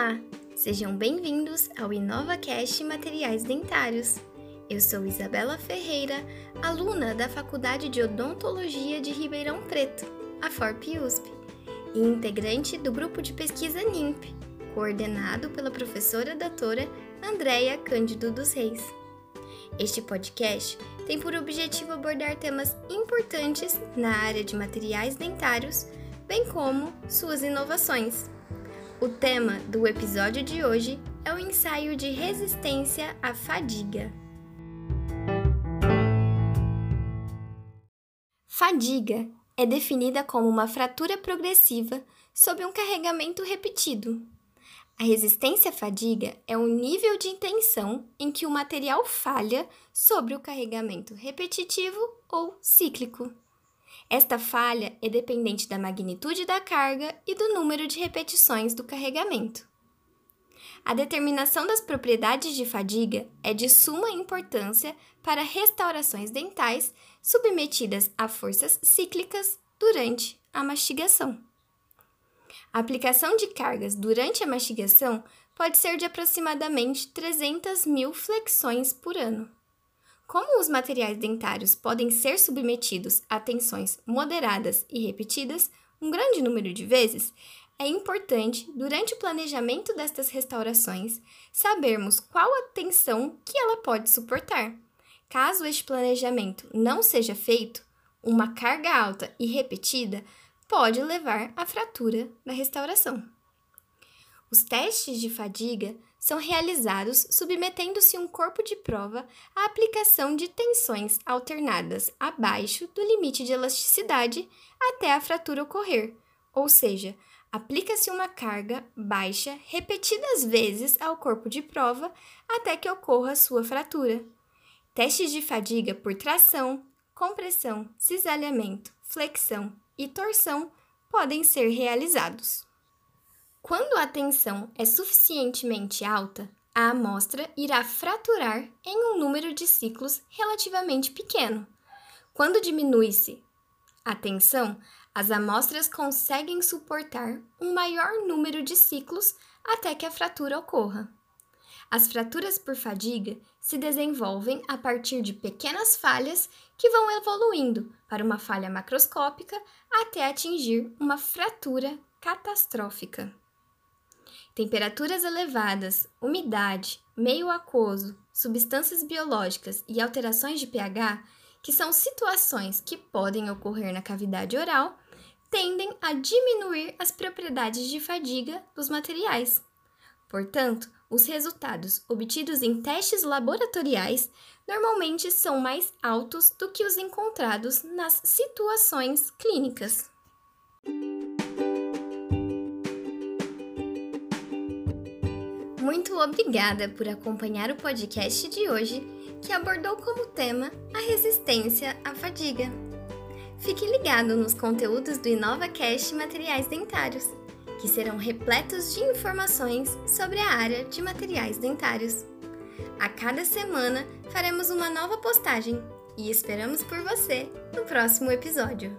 Olá, sejam bem-vindos ao InovaCast Materiais Dentários. Eu sou Isabela Ferreira, aluna da Faculdade de Odontologia de Ribeirão Preto, a FORP USP, e integrante do grupo de pesquisa NIMP, coordenado pela professora doutora Andréia Cândido dos Reis. Este podcast tem por objetivo abordar temas importantes na área de materiais dentários, bem como suas inovações. O tema do episódio de hoje é o ensaio de resistência à fadiga. Fadiga é definida como uma fratura progressiva sob um carregamento repetido. A resistência à fadiga é o nível de tensão em que o material falha sobre o carregamento repetitivo ou cíclico. Esta falha é dependente da magnitude da carga e do número de repetições do carregamento. A determinação das propriedades de fadiga é de suma importância para restaurações dentais submetidas a forças cíclicas durante a mastigação. A aplicação de cargas durante a mastigação pode ser de aproximadamente 300 mil flexões por ano. Como os materiais dentários podem ser submetidos a tensões moderadas e repetidas um grande número de vezes, é importante, durante o planejamento destas restaurações, sabermos qual a tensão que ela pode suportar. Caso este planejamento não seja feito, uma carga alta e repetida pode levar à fratura da restauração. Os testes de fadiga são realizados submetendo-se um corpo de prova à aplicação de tensões alternadas abaixo do limite de elasticidade até a fratura ocorrer, ou seja, aplica-se uma carga baixa repetidas vezes ao corpo de prova até que ocorra sua fratura. Testes de fadiga por tração, compressão, cisalhamento, flexão e torção podem ser realizados. Quando a tensão é suficientemente alta, a amostra irá fraturar em um número de ciclos relativamente pequeno. Quando diminui-se a tensão, as amostras conseguem suportar um maior número de ciclos até que a fratura ocorra. As fraturas por fadiga se desenvolvem a partir de pequenas falhas que vão evoluindo para uma falha macroscópica até atingir uma fratura catastrófica. Temperaturas elevadas, umidade, meio aquoso, substâncias biológicas e alterações de pH, que são situações que podem ocorrer na cavidade oral, tendem a diminuir as propriedades de fadiga dos materiais. Portanto, os resultados obtidos em testes laboratoriais normalmente são mais altos do que os encontrados nas situações clínicas. Muito obrigada por acompanhar o podcast de hoje, que abordou como tema a resistência à fadiga. Fique ligado nos conteúdos do InovaCast Materiais Dentários, que serão repletos de informações sobre a área de materiais dentários. A cada semana faremos uma nova postagem e esperamos por você no próximo episódio.